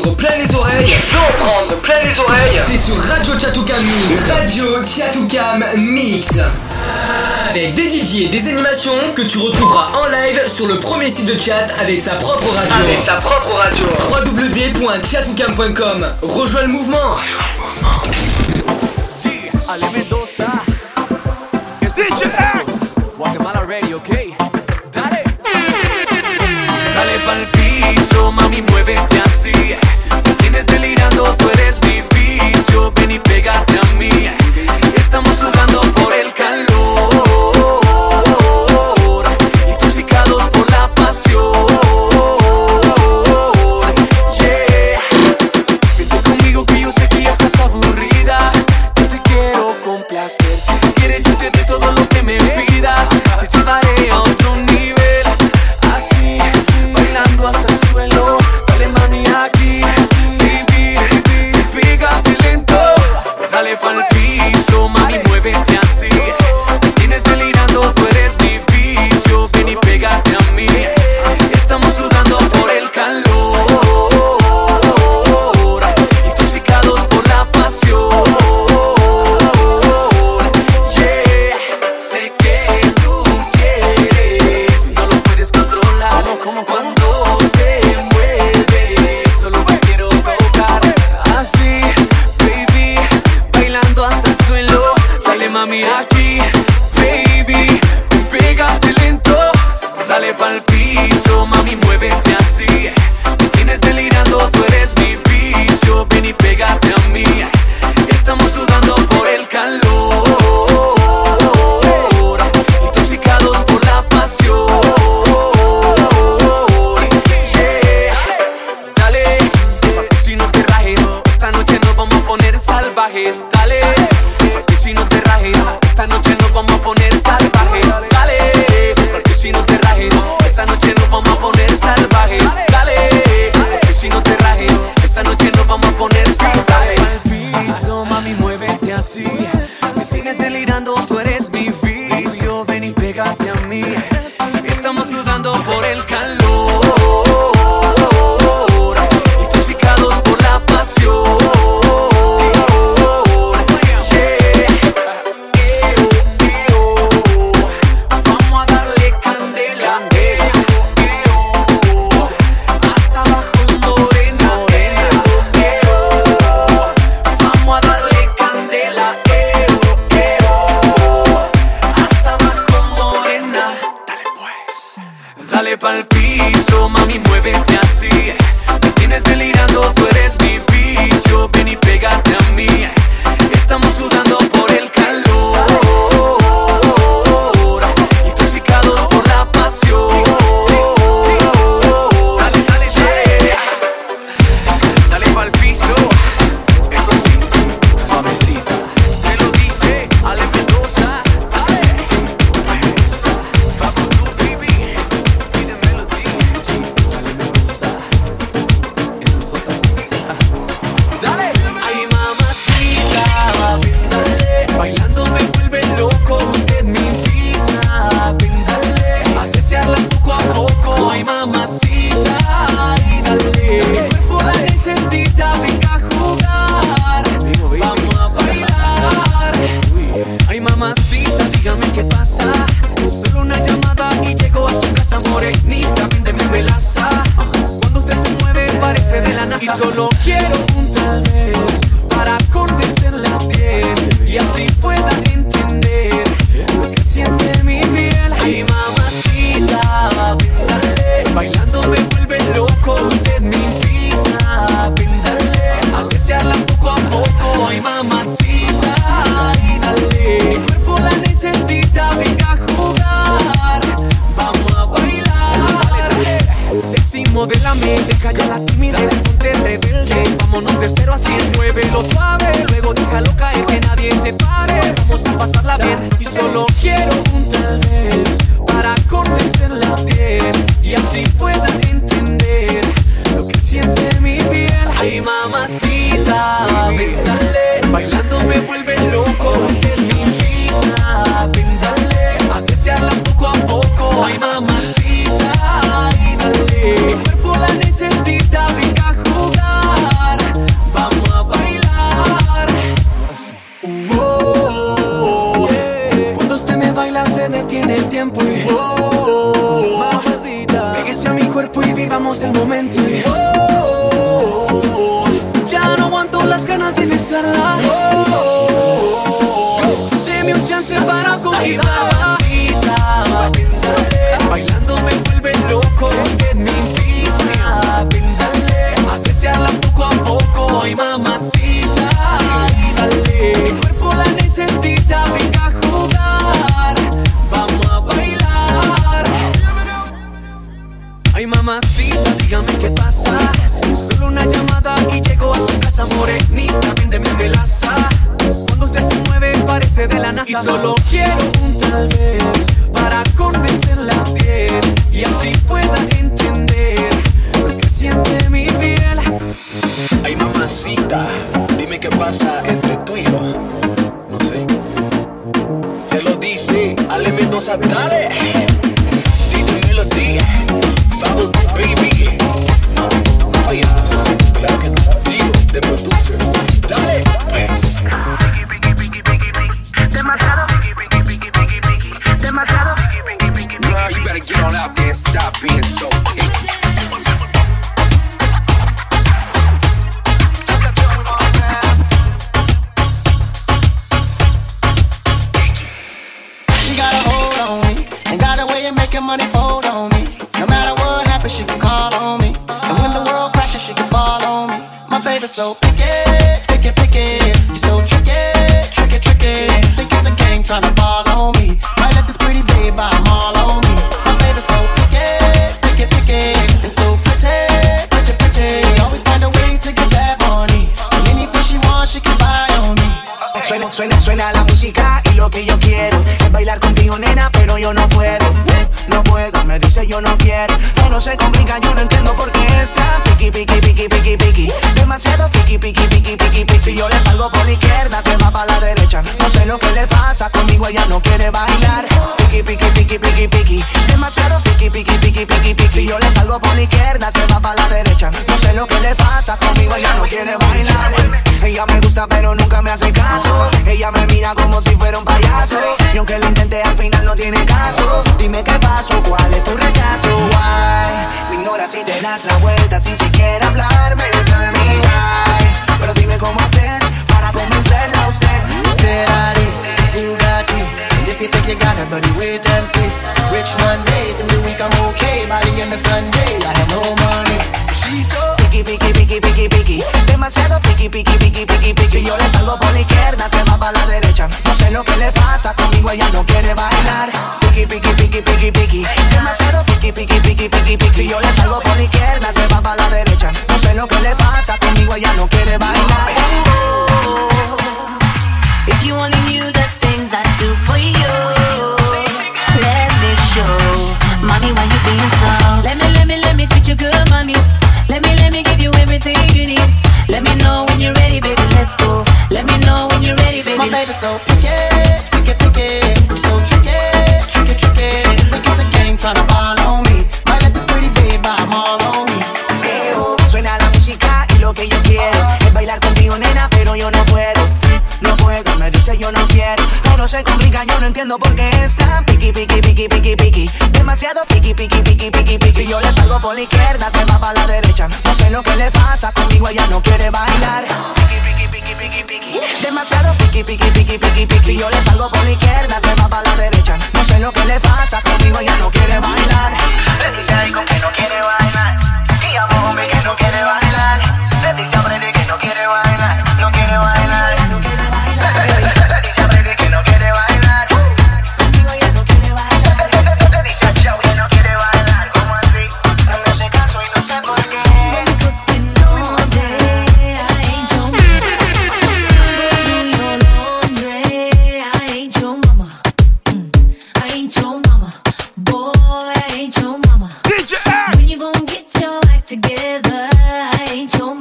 plein les oreilles. Oreilles. C'est sur Radio Chatoucam Mix. Radio Mix. Avec des DJ et des animations que tu retrouveras en live sur le premier site de chat avec sa propre radio. Avec sa propre radio. www.chatoukam.com. Rejoins le mouvement. Rejoins le mouvement. Solo mami, muévete así. Me tienes delirando, tú eres mi vicio. Ven y pégate a mí. Estamos Si yo le salgo por la izquierda, se va para la derecha. No sé lo que le pasa, conmigo ella no quiere bailar. Piqui, piqui, piqui, piqui, piqui. Demasiado piqui, piqui, piqui, piqui, piqui. Si yo le salgo por la izquierda, se va para la derecha. No sé lo que le pasa, conmigo ella no quiere bailar. Ella me gusta, pero nunca me hace caso. Ella me mira como si fuera un payaso. Y aunque lo intenté, al final no tiene caso. Dime qué pasó, cuál es tu rechazo. Why? Me ignoras si te das la vuelta sin siquiera hablarme. Me why. Dime cómo hacer para convencerla a usted. Ferrari, Bugatti. And if you think you got it, buddy, wait and see. Rich Monday, through the week I'm okay. By the end of Sunday, I have no money. She's so Piqui, piqui, piqui, piqui, piqui. Demasiado piqui, piqui, piqui, piqui, piqui. Si yo le salgo por la izquierda, se va para la derecha. No sé lo que le pasa, conmigo ella no quiere bailar. Piqui, piqui, piqui, piqui, piqui. Demasiado piqui, piqui, piqui, piqui, piqui. Si yo le salgo por la izquierda, se va para la derecha. No sé lo que le pasa, conmigo ella no quiere bailar. If you only knew the things I do for you, let me show. Mommy, why you being so? Let me, let me, let me treat you good, mommy. Let me, let me give you everything you need. Let me know when you're ready, baby. Let's go. Let me know when you're ready, baby. My baby's so picky, picky, picky. You're so tricky, tricky, tricky. Think it's a game trying to ball on me. Might let this pretty babe 'em all on me. Eo, Suena la música y lo que yo quiero es bailar contigo, nena, pero yo no puedo. No puedo, me dice yo no quiero. Todo se complica, yo no entiendo por qué está piqui, piqui, piqui, piqui, piqui. Demasiado piqui, piqui, piqui, piqui, piqui. Si yo le salgo por la izquierda, se va para la derecha. No sé lo que le pasa, conmigo ella no quiere bailar. Piqui, piqui, piqui, piqui, piqui. Demasiado piqui, piqui, piqui, piqui, piqui. Si yo le salgo por la izquierda, se va para la derecha. No sé lo que le pasa, conmigo ella no quiere bailar. Le dice a Icon que no quiere bailar. Y a que no quiere bailar. Le dice a Freddy que no quiere bailar. No quiere bailar. i ain't your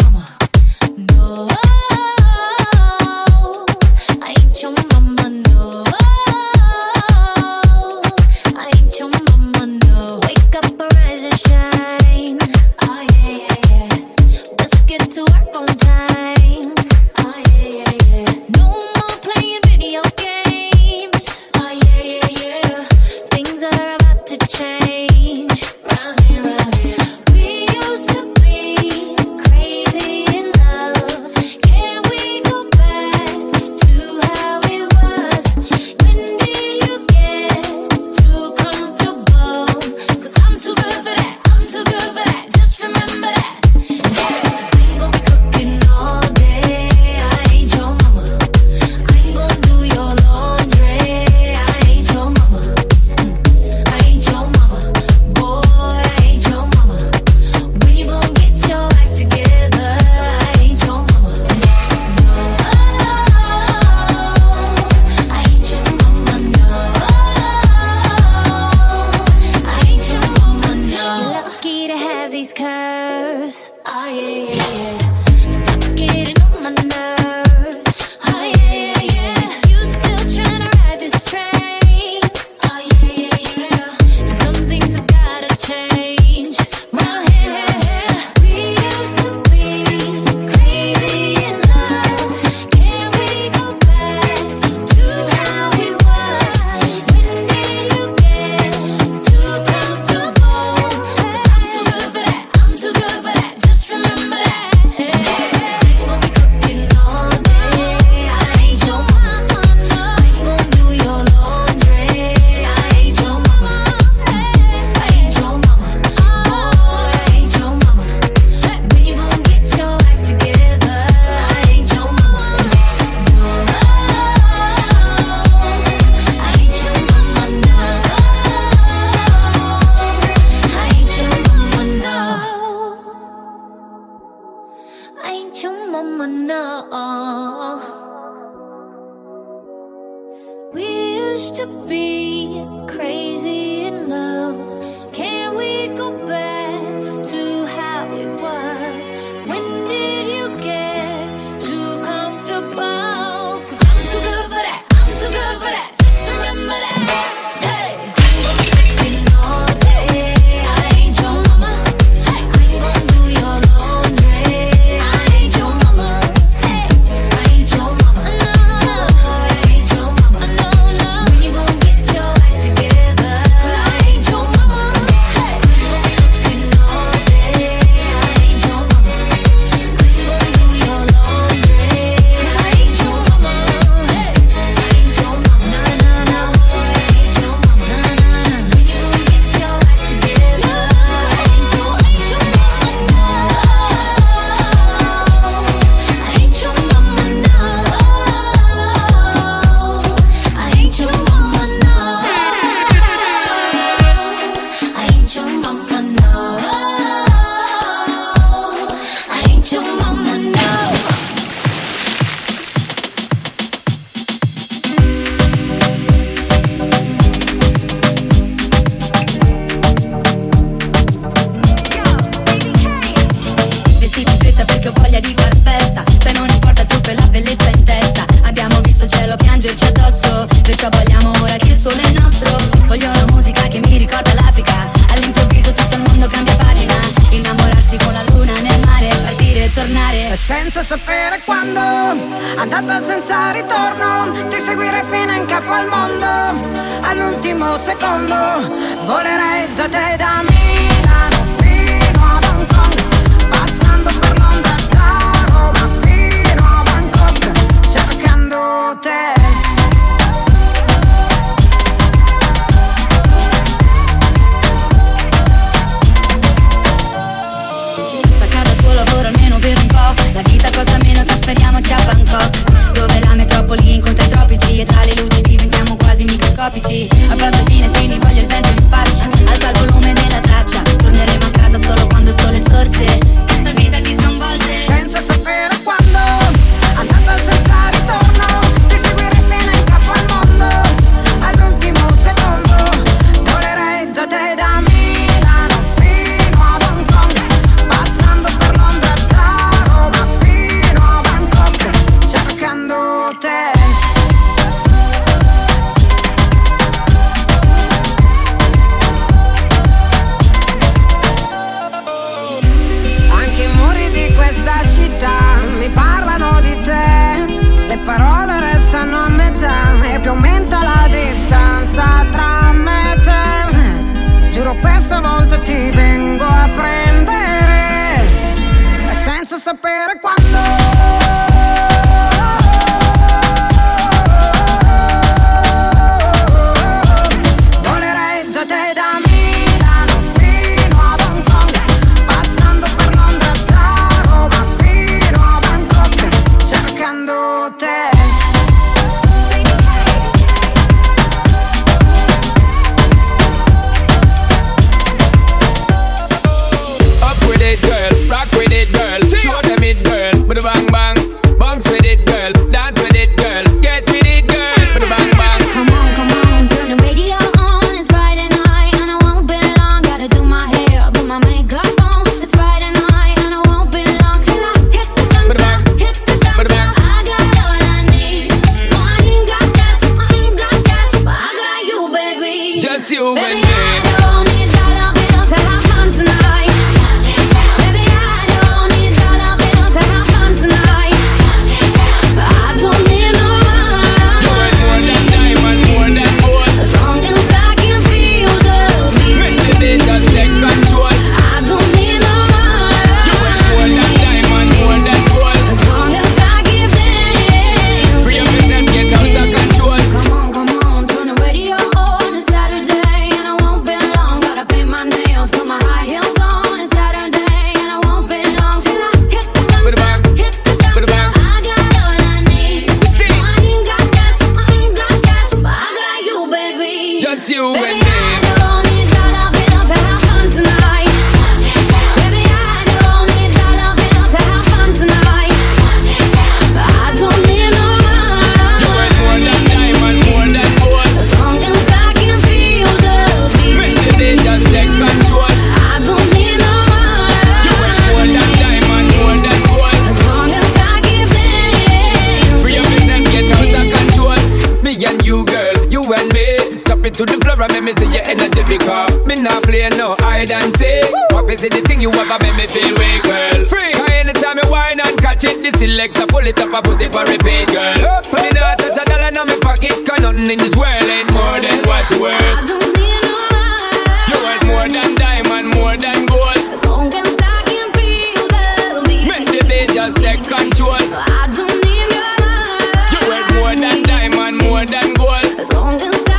baby girl. Me not play no hide and seek. What is it the thing you ever make me feel weak, girl? Free. Cause anytime you whine and catch it, this selector pull it up and put it for repeat, girl. Up, me not touch a dollar in my pocket, cause nothing in this world ain't more than what you worth. I don't need no money. You want more than diamond, more than gold. As long as I can feel the beat. Make the beat just take control. I don't need no money. You want more than diamond, more than gold. As long as I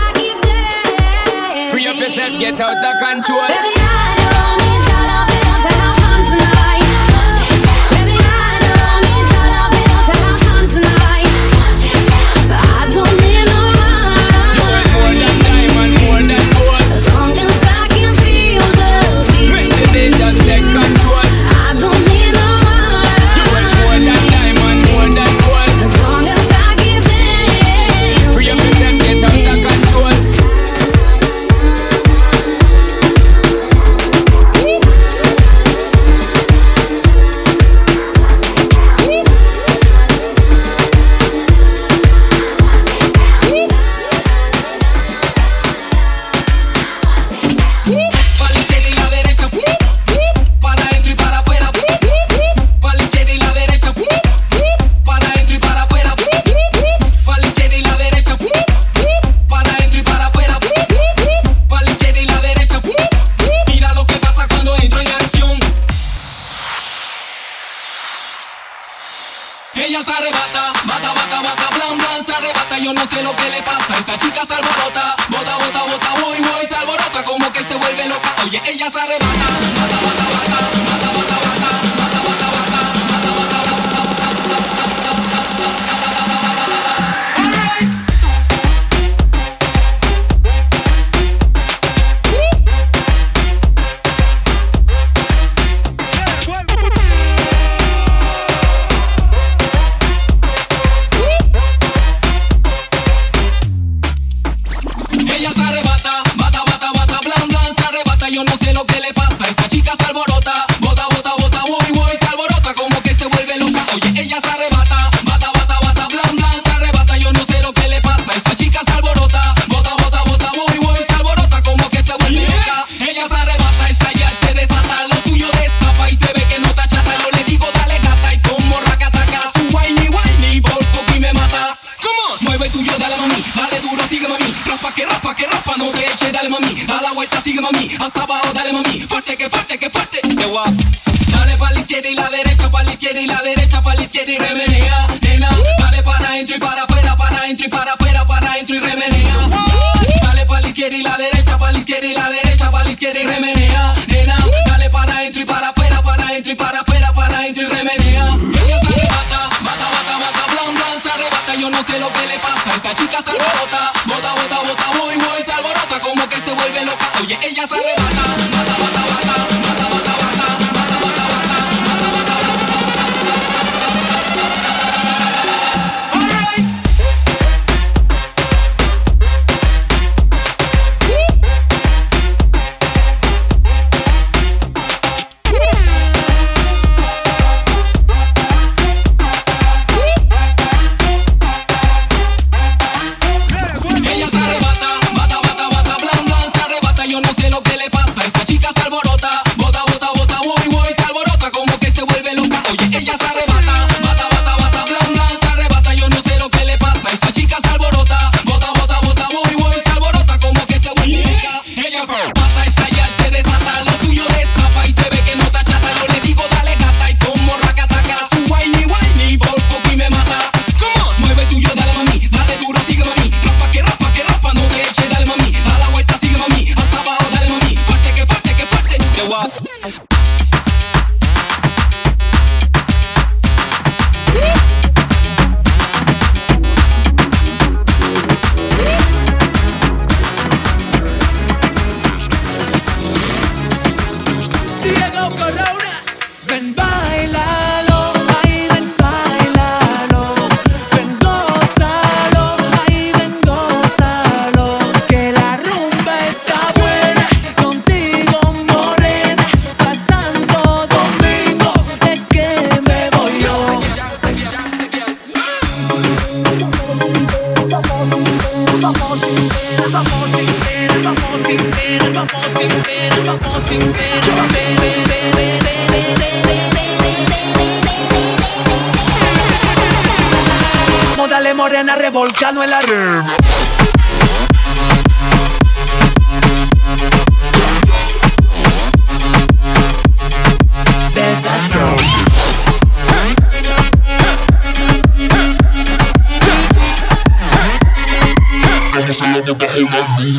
yourself get out of control. Baby,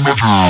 Images.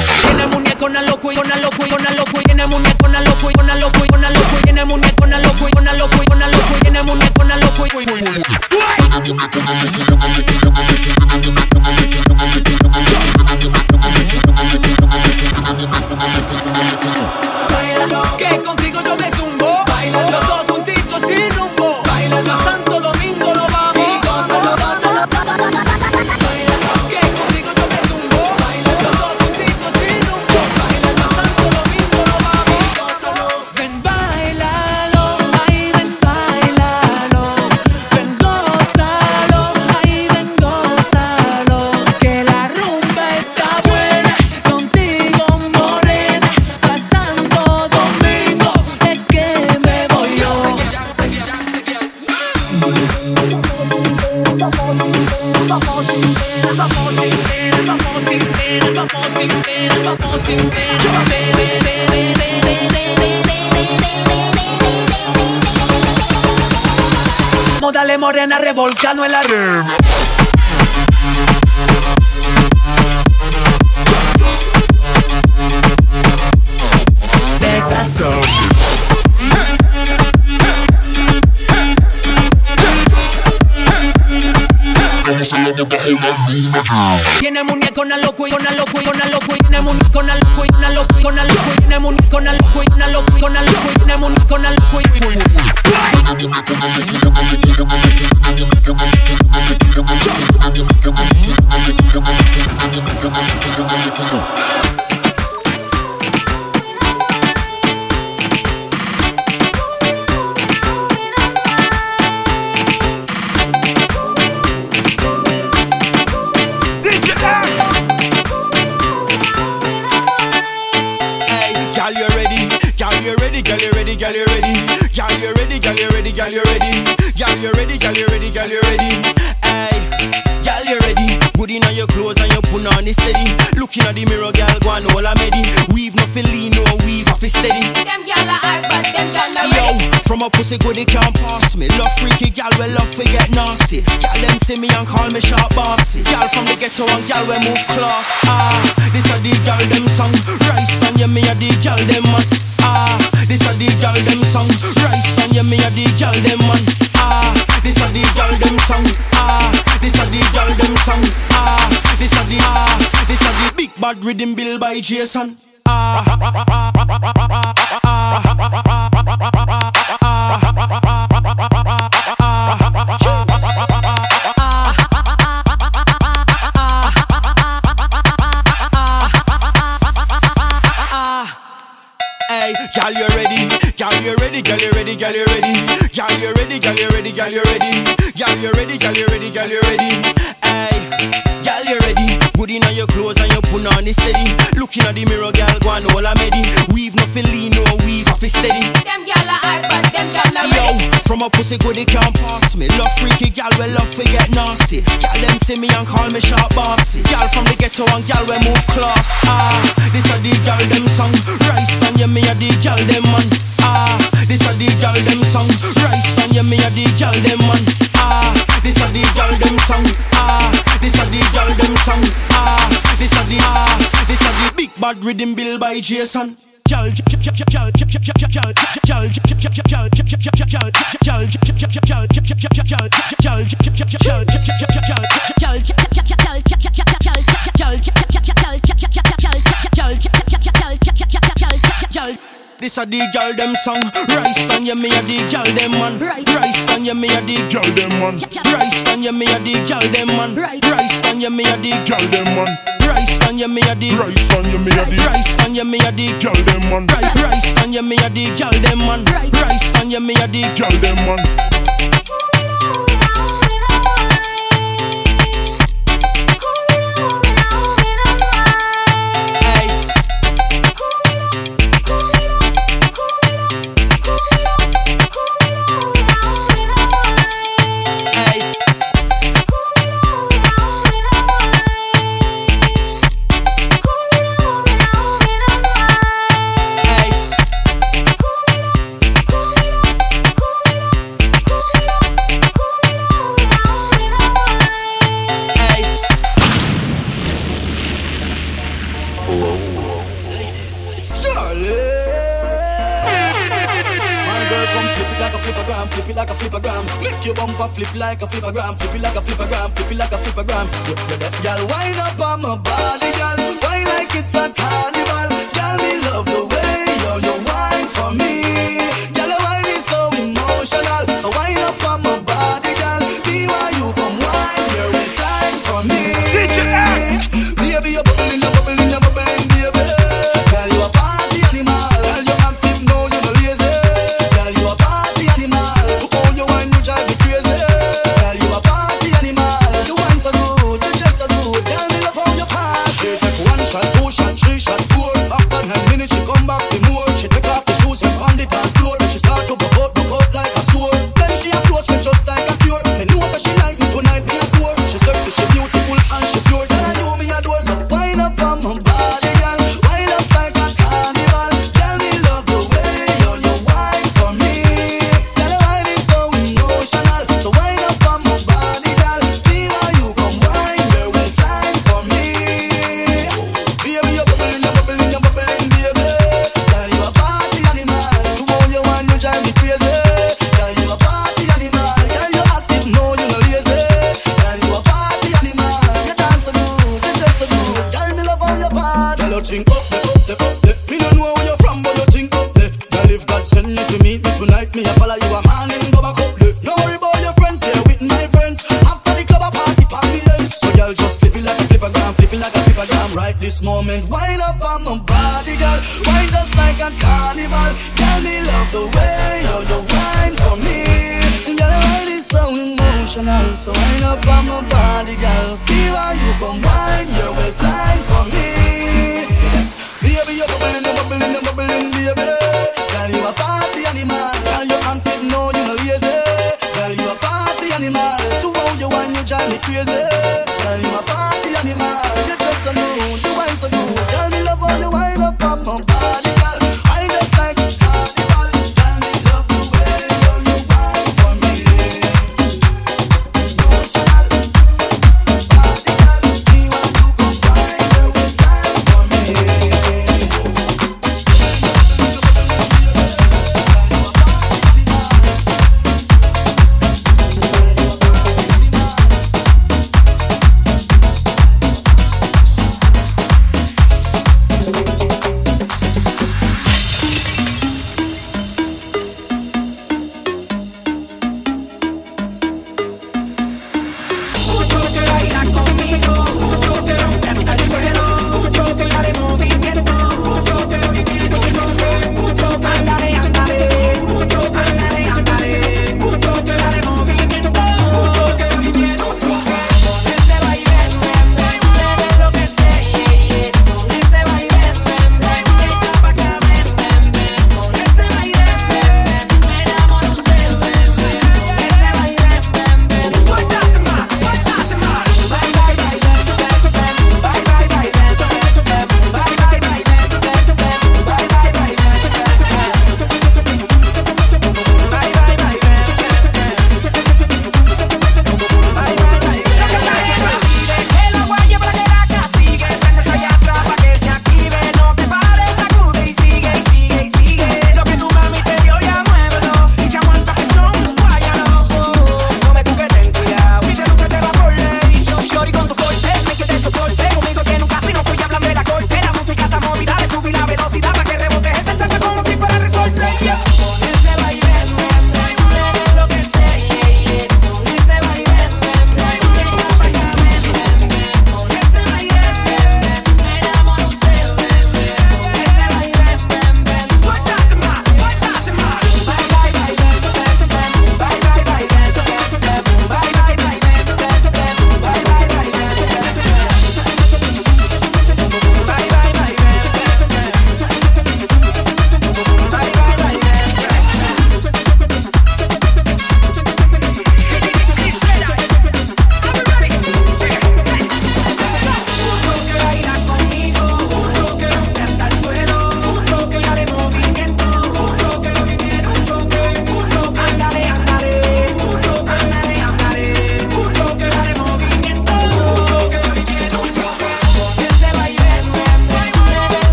con al loco y una loco, con al loco, y una mun con al loco, y una loco, con al loco, y una mun con al loco, y una Girl, you ready? Girl, you ready? Girl, you ready? Girl, you ready? Girl? Hey, girl, you ready? Good in on your clothes and you put on it steady. Looking at the mirror, girl, go on all I'm ready. Weave no lean, no weave off it steady. Them gyal are hard, but them not Yo, ready. From a pussy good, they can't pass me. Love freaky, gal, we love to get nasty. Gal, them see me and call me sharp bossy. Gal from the ghetto and gal, we move class. Ah, this a the gal, them song. Rice on you, me a the gal, them man. Ah, this a the gal, them song. Rice on you, me a the gal, them man. Ah, this a the gal, them song. Ah, this a the gal, them song. Ah, this a the ah, this a the big bad rhythm bill by Jason. Hey, girl, you ready? Girl, you ready? Girl, you ready? Girl, you ready? Girl, you ready? Girl, you ready? Girl, you ready? Girl, you ready? Girl, you ready? Girl, you ready? Hey, girl, you ready? Good in on your clothes and you put on it steady. Looking at the mirror, girl, go on all I'm ready. Weave no lean, no weave off it steady. Them gyal are hard, but them not Yo, ready. from a pussy good, they can't pass me. Love freaky, gal, we love to get nasty. Gal, them see me and call me sharp bossy. Gal from the ghetto and gal, we move class. Ah, this a the gal, them song. Rice on you, me a the gal, them man. Ah, this a the gal, them song. Rice on you, me a the gal, them man. Ah, this a the gal, them song. Ah, this a the gal, them song. Ah, this a the ah, this a the big bad rhythm bill by Jason. Gal, gal, gal, gal, gal, gal, gal, gal, gal, gal, gal, gal, gal, gal, This a the gal them song. Rice on you, me a the gal them man. Rice on you, me a the gal them man. Rice on you, me a the gal them man. Rice on you, me a the gal them man. Rice on you, me a the rice on you, me a the rice on you, me a the gal them man. Rice on you, me a the gal them man. Rice on you, me a the gal them man. like a flipper gram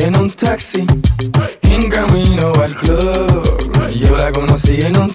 en un taxi, en camino al club. Yo la conocí en un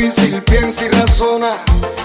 difícil, piensa y razona.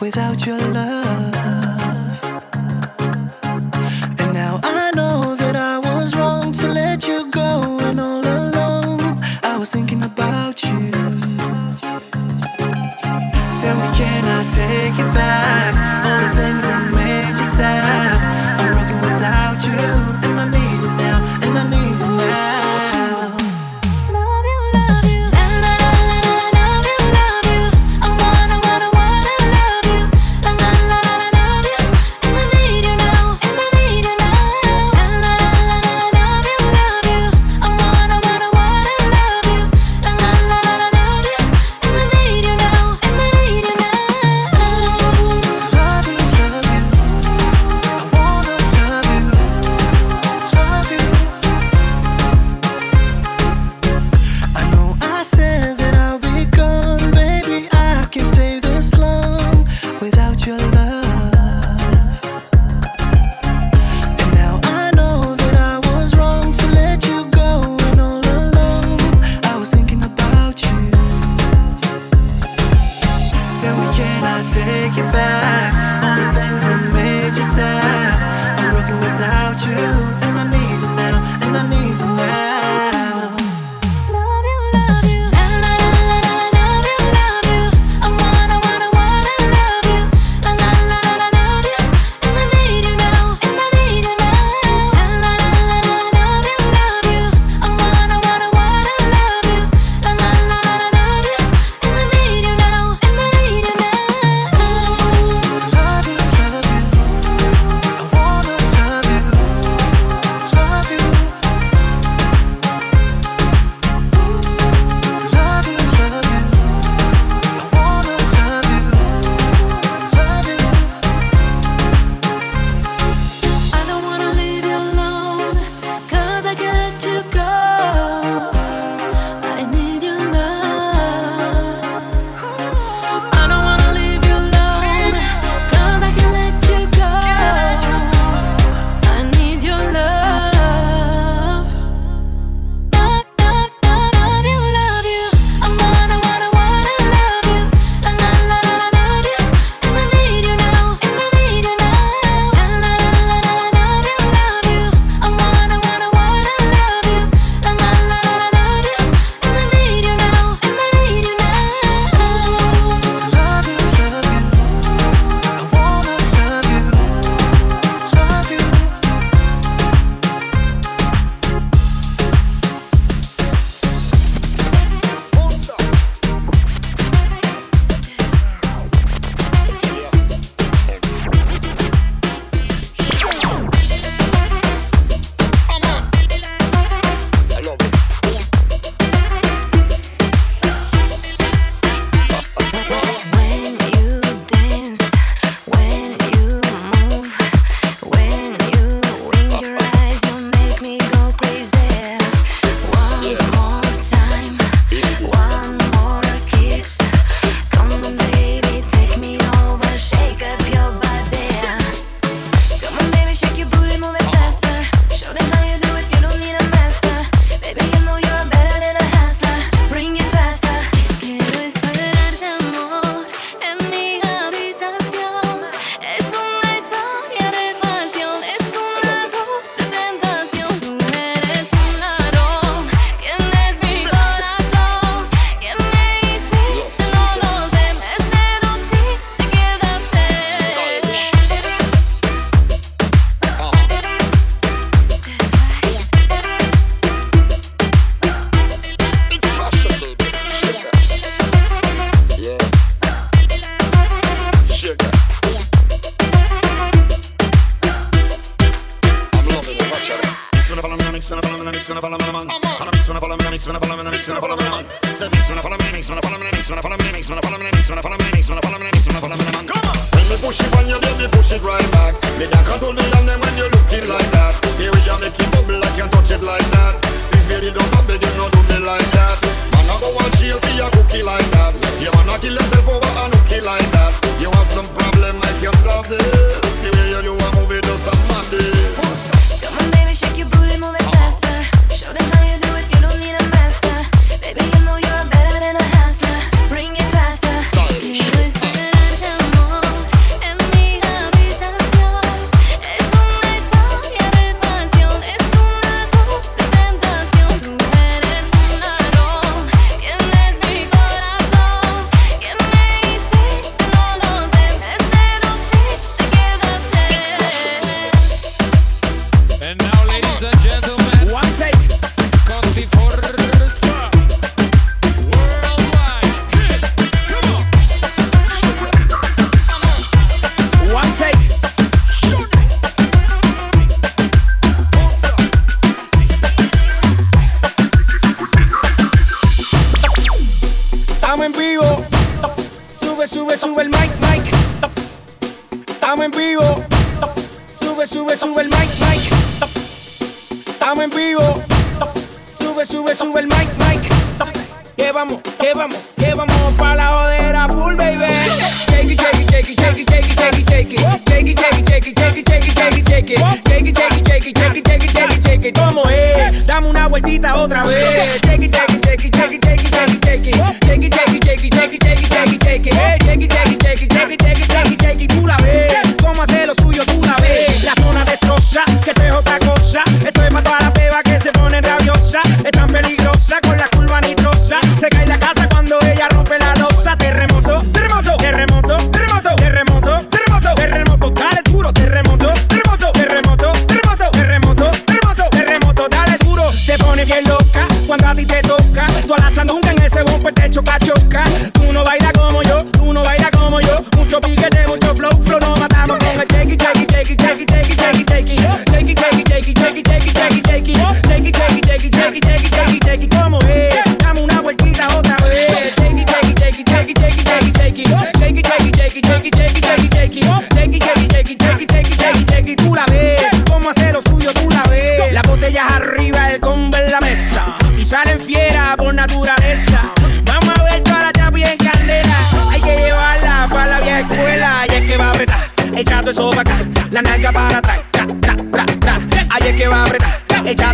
Without your love.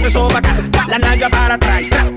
eso va acá, la nalga para atrás.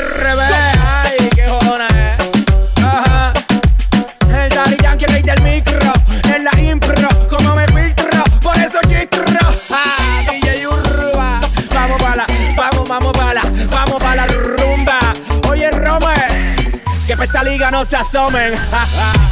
revés. Ay, qué jodona es. Ajá. El Daddy Yankee, rey del micro. En la impro, como me filtro. Por eso chistro. Ah, DJ Urba. Vamos pa' la, vamos, vamos pa' la, vamos pa' la rumba. Oye, Rome, que pa' esta liga no se asomen. Ja, ja.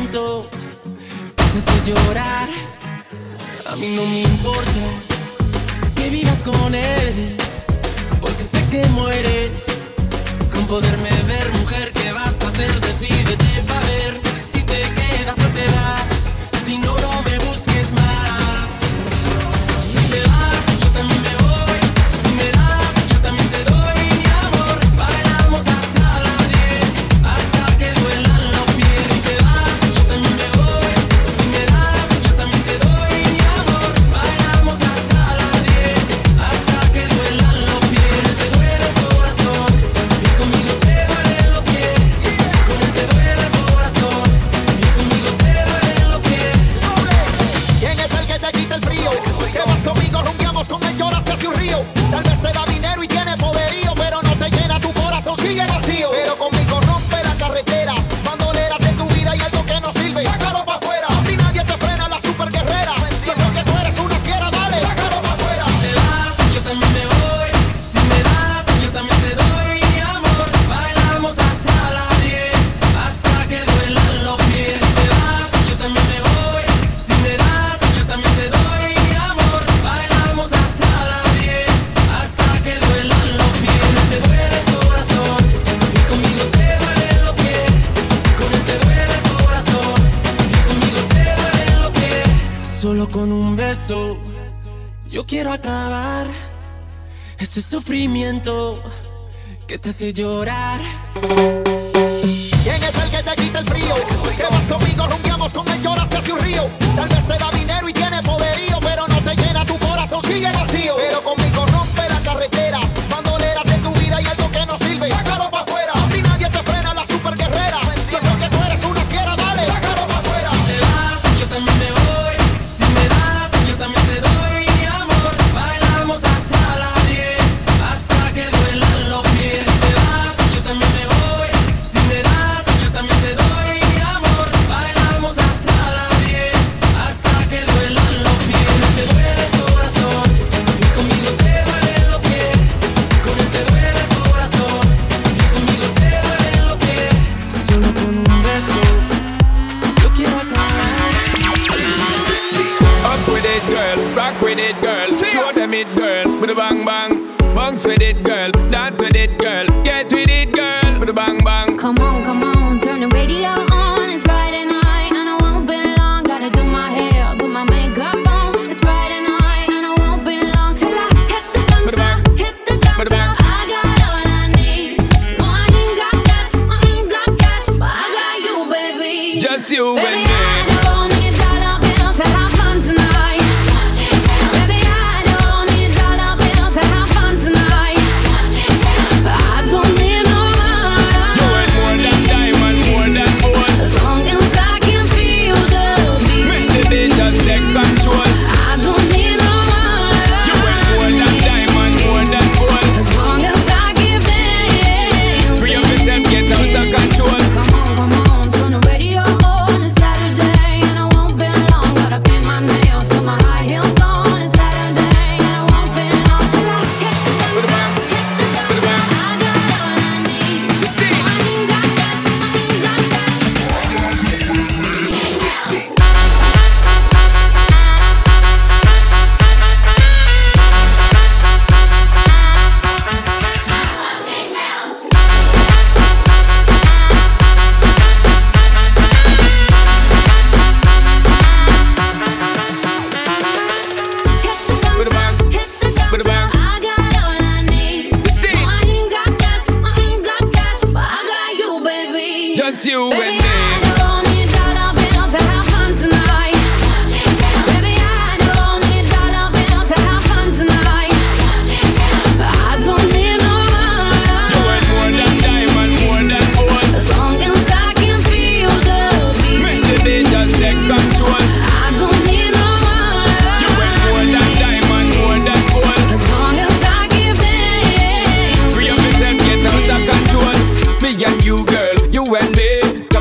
momento antes de llorar. A mí no me importa que vivas con él, porque sé que mueres con poderme ver, mujer. ¿Qué vas a hacer? Decídete para ver si te quedas o te vas. Si no, no me busques más. Si te vas, yo también quiero acabar ese sufrimiento que te hace llorar. ¿Quién es el que te quita el frío? Te vas conmigo, rumbiamos con él, lloras casi un río. with it, girl.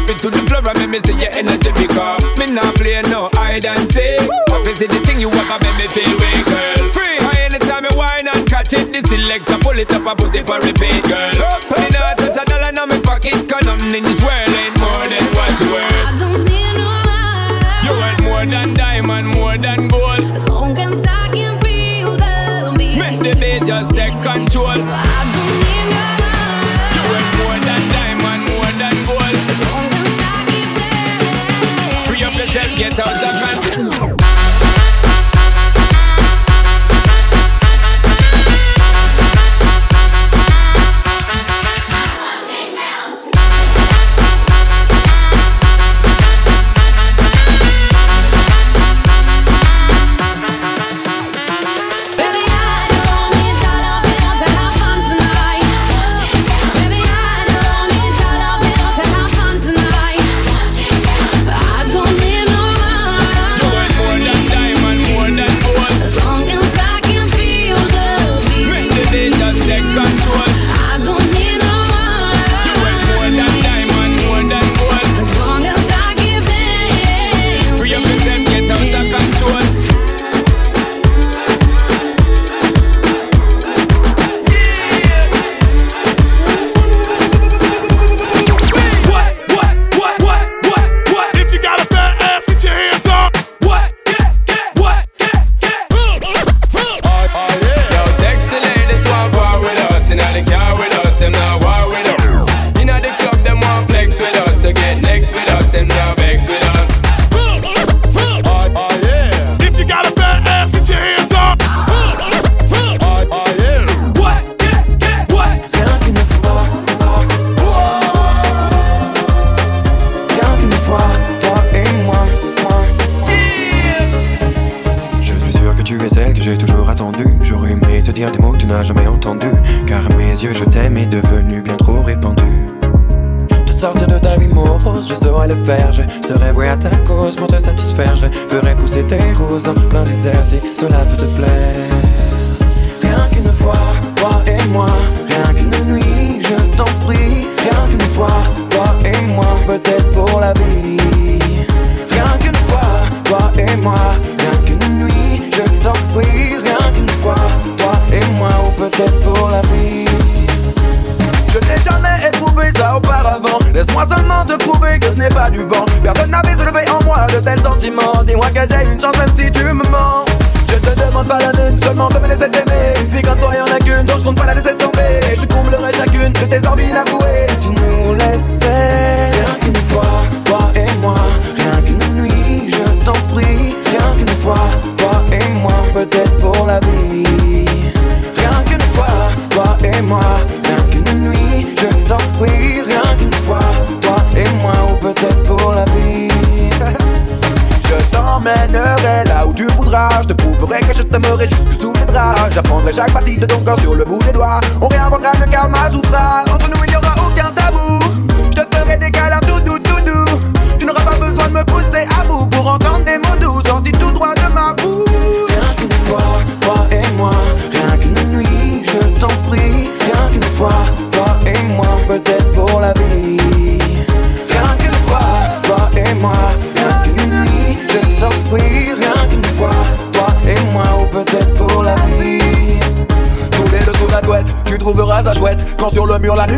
it to the floor and make me see your energy because me not play no hide and seek. What is the thing you want to make me feel weak, girl? Free, anytime you whine and catch it, This selector pull it up and put it for repeat, girl. Up, me not touch a dollar in my pocket, cause nothing in this world ain't more than what you worth. I don't need no money. You want more than diamond, more than gold. As long as I can feel the beat. Make the beat just take control. I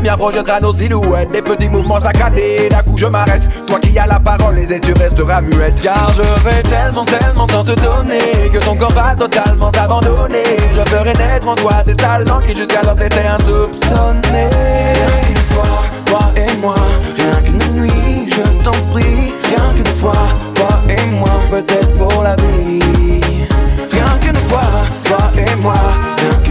lumière projettera nos silhouettes, des petits mouvements saccadés. D'un coup, je m'arrête. Toi qui as la parole, les ailes, tu resteras muette. Car je vais tellement, tellement tant te donner que ton corps va totalement s'abandonner. Je ferai naître en toi des talents qui jusqu'alors t'étaient insoupçonnés. Rien fois, toi et moi, rien qu'une nuit, je t'en prie. Rien qu'une fois, toi et moi, peut-être pour la vie. Rien qu'une fois, toi et moi, rien qu'une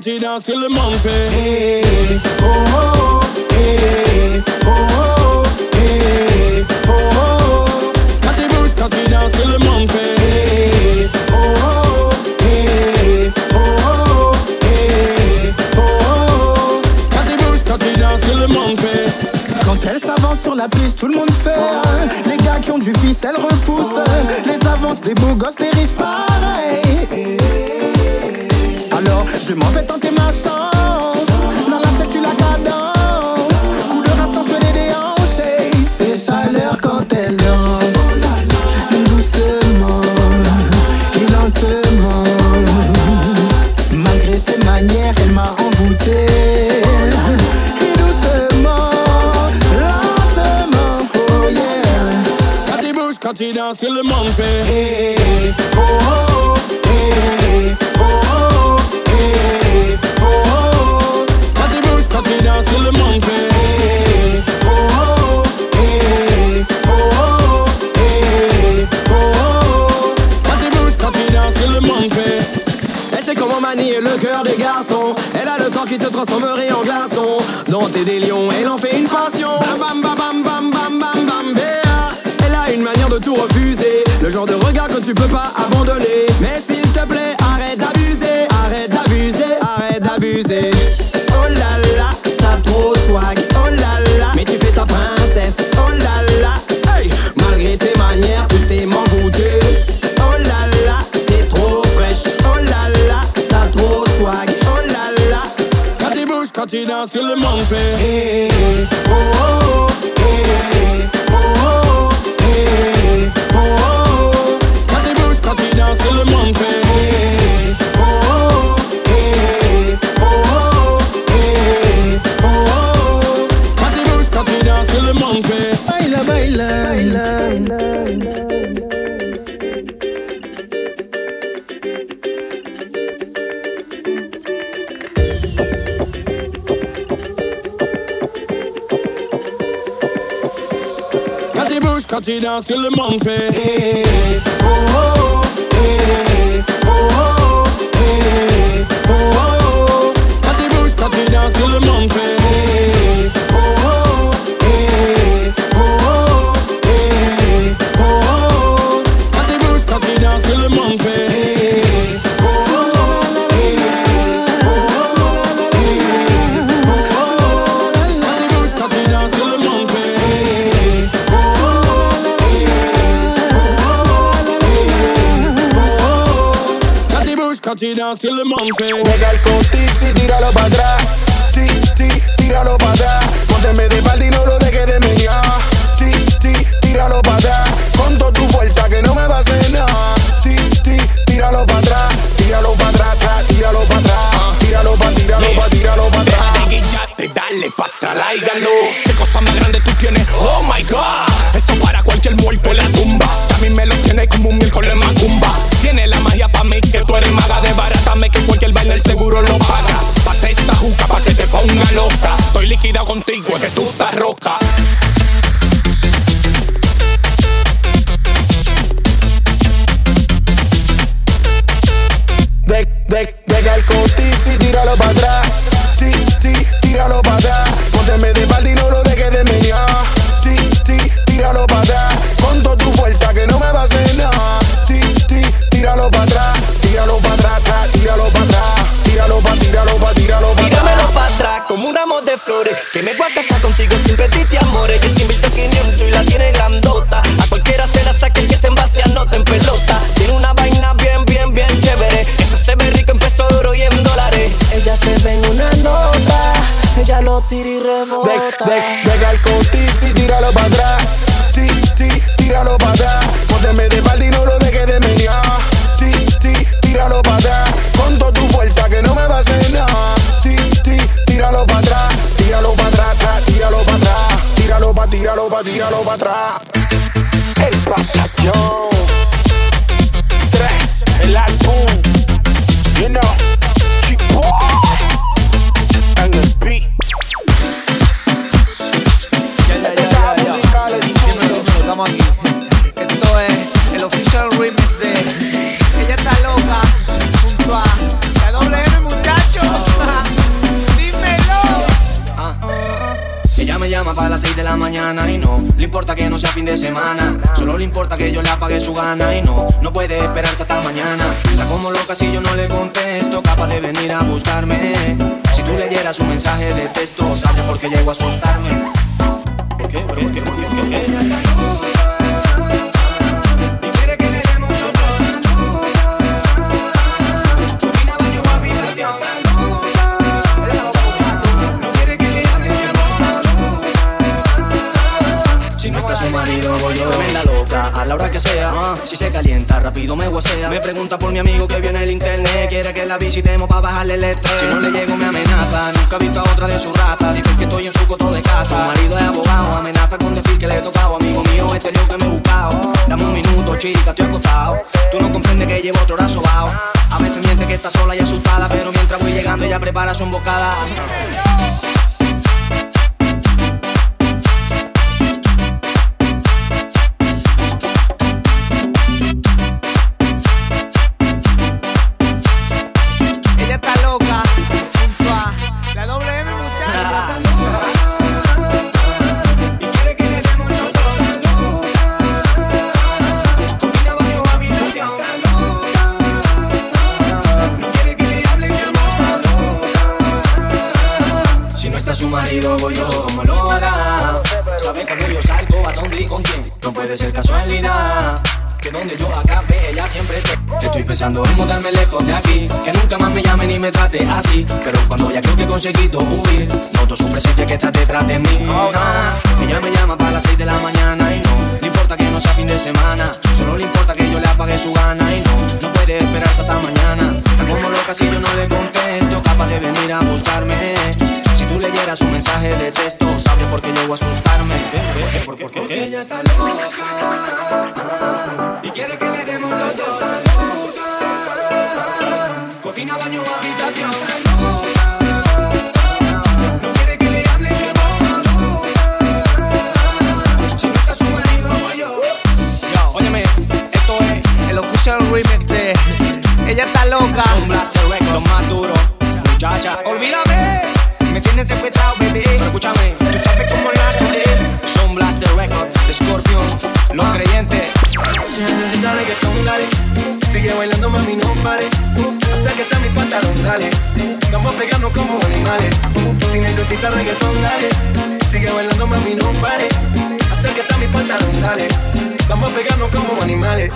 party dance till the morning fait. Hey, oh, oh, hey, oh, oh, hey, oh, oh. Quand tu bouges, quand tu danses till the morning fait. Hey, oh, oh, hey, oh, oh, hey, oh, oh. Quand tu bouges, quand tu danses till the morning fait. Quand elle s'avance sur la piste, tout le monde fait. Les gars qui ont du fils, elle repousse. Les avances des beaux gosses, les riches pas. Je m'en vais tenter ma chance. Dans la salle, je suis la cadence. Couleur à sens, des hanches. C'est chaleur quand elle danse. Doucement et lentement. Malgré ses manières, elle m'a envoûté. Oh quand il danse, tout le monde fait hey, oh, oh. tout le monde veut. Comment manier le cœur des garçons. Elle a le temps qui te transformerait en glaçon Dans tes délions, elle en fait une passion. Bam bam bam bam bam bam bam Elle a une manière de tout refuser. Le genre de regard que tu peux pas abandonner. Mais the dance till the monk say, hey, hey, oh, oh, hey, hey, oh, hey, oh, oh, oh. dance till the hey, oh, hey, oh, hey, oh, oh dance till the baila, baila, baila. party dance till the month eh. Hey, hey, oh, oh, hey, oh, oh, hey, oh, oh. Party bush, party dance till the month eh. Hey, down till the month. Juega el cotis y tíralo para atrás. Ti, ti, tíralo para atrás. Pónteme de espalda y no lo dejes de menear. Ti, ti, tíralo para atrás. Con toda tu fuerza que no me va a hacer nada. Ti, ti, tíralo para atrás. Tíralo para atrás, atrás, tíralo para atrás. Tíralo para, tíralo para, tíralo para atrás. Guillate, dale pa' atrás, láigalo. ¿Qué cosa más grande tú tienes? Oh my god. Eso para cualquier muerto en la tumba. También me lo tiene como un contigo, es que tú estás roca. Tíralo para, atrás. El. Sea fin de semana. Solo le importa que yo le apague su gana y no, no puede esperarse hasta mañana. La como loca si yo no le contesto, capaz de venir a buscarme. Si tú leyeras un mensaje de texto, sabes por qué llego a asustarme. ¿Por qué? ¿Por qué? ¿Por qué? ¿Por qué? ¿Por qué? La hora que sea. Si se calienta, rápido me guasea. Me pregunta por mi amigo que viene el internet. Quiere que la visitemos para bajarle el estrés. Si no le llego, me amenaza. Nunca he visto a otra de su raza. Dice que estoy en su coto de casa. Su marido es abogado. Amenaza con decir que le he tocado. Amigo mío, este lío que me he buscado. Dame un minuto, chica, estoy acostado. Tú no comprendes que llevo otro brazo bajo. A veces miente que está sola y asustada. Pero mientras voy llegando, ella prepara su embocada. Yo salgo, a dónde y con quién. No puede ser casualidad. Que donde yo acabe, ella siempre te. Estoy pensando en mudarme lejos de aquí. Que nunca más me llame ni me trate así. Pero cuando ya creo que he conseguido huir, noto su presencia que está detrás de mí. Ella me llama para las 6 de la mañana y no. importa que no sea fin de semana, solo le importa que yo le apague su gana y no, no puede esperarse hasta mañana. Está como loca si yo no le contesto, capaz de venir a buscarme. Un mensaje de texto, sabes por qué llego a asustarme. ¿Por qué? ¿Por qué? ¿Por qué? Ella está loca y quiere que le demos los dos. Está loca. Cocina, baño, habitación. Está loca. Su remix de Ella está loca. Son Blaster Records, lo más duro. Muchacha, Olvídame, me tienes baby. Escúchame, Tú sabes cómo hacer. son Blaster Records, Scorpion, los creyentes. Si necesitas reggaetón, dale. Sigue bailando, mami, no pare. Acércate a mi pantalón, dale. Vamos a pegarnos como animales. Si necesitas reggaetón, dale. Sigue bailando, mami, no pare. Acércate a mi pantalón, dale. Vamos a pegarnos como animales.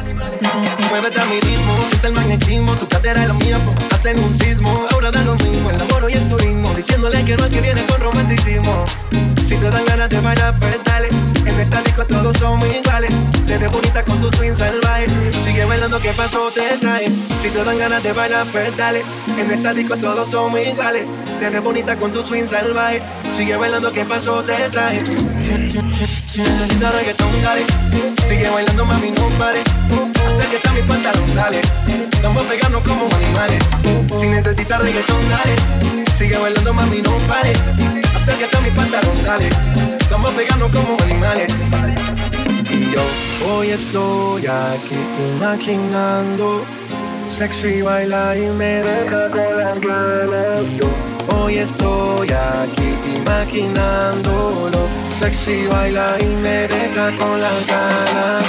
Muévete a mi ritmo, siente el magnetismo. Tu cadera es la mía, pues, hacen un sismo. Ahora da lo mismo, el amor y el turismo. Diciéndole que no es que viene con romanticismo. Si te dan ganas de bailar, pues dale. Disco todos somos iguales. Te bonita con tu swing salvaje. Sigue bailando, ¿qué pasó? Te trae. Si te dan ganas de bailar, pues dale. En esta disco todos somos iguales. Te ves bonita con tu swing salvaje. Sigue bailando, ¿qué pasó? Te trae. Si necesitas reggaetón, dale. Sigue bailando, mami, no pare. Acércate a mi pantalón, dale. Vamos a pegarnos como animales. Si necesitas reggaetón, dale. Sigue bailando, mami, no pare. Mi pantalón, dale. Vamos a pegarnos como animales. Y yo hoy estoy aquí imaginando Sexy baila y me deja con las ganas. Yo hoy estoy aquí imaginándolo Sexy baila y me deja con las ganas.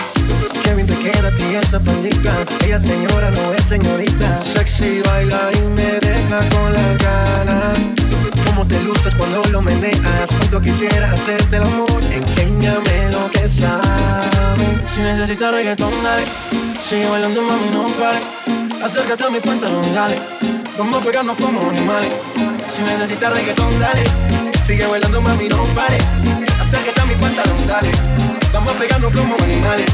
Qué bien te queda a ti esa pandita. Ella señora no es señorita. Sexy baila y me deja con las ganas te luces cuando lo meneas Cuánto quisiera hacerte el amor Enséñame lo que sabes. Si necesitas reggaetón, dale Sigue bailando, mami, no pare. Acércate a mi pantalón, dale Vamos a pegarnos como animales. Si necesitas reggaetón, dale Sigue bailando, mami, no pare. Acércate a mi pantalón, dale Vamos a pegarnos como animales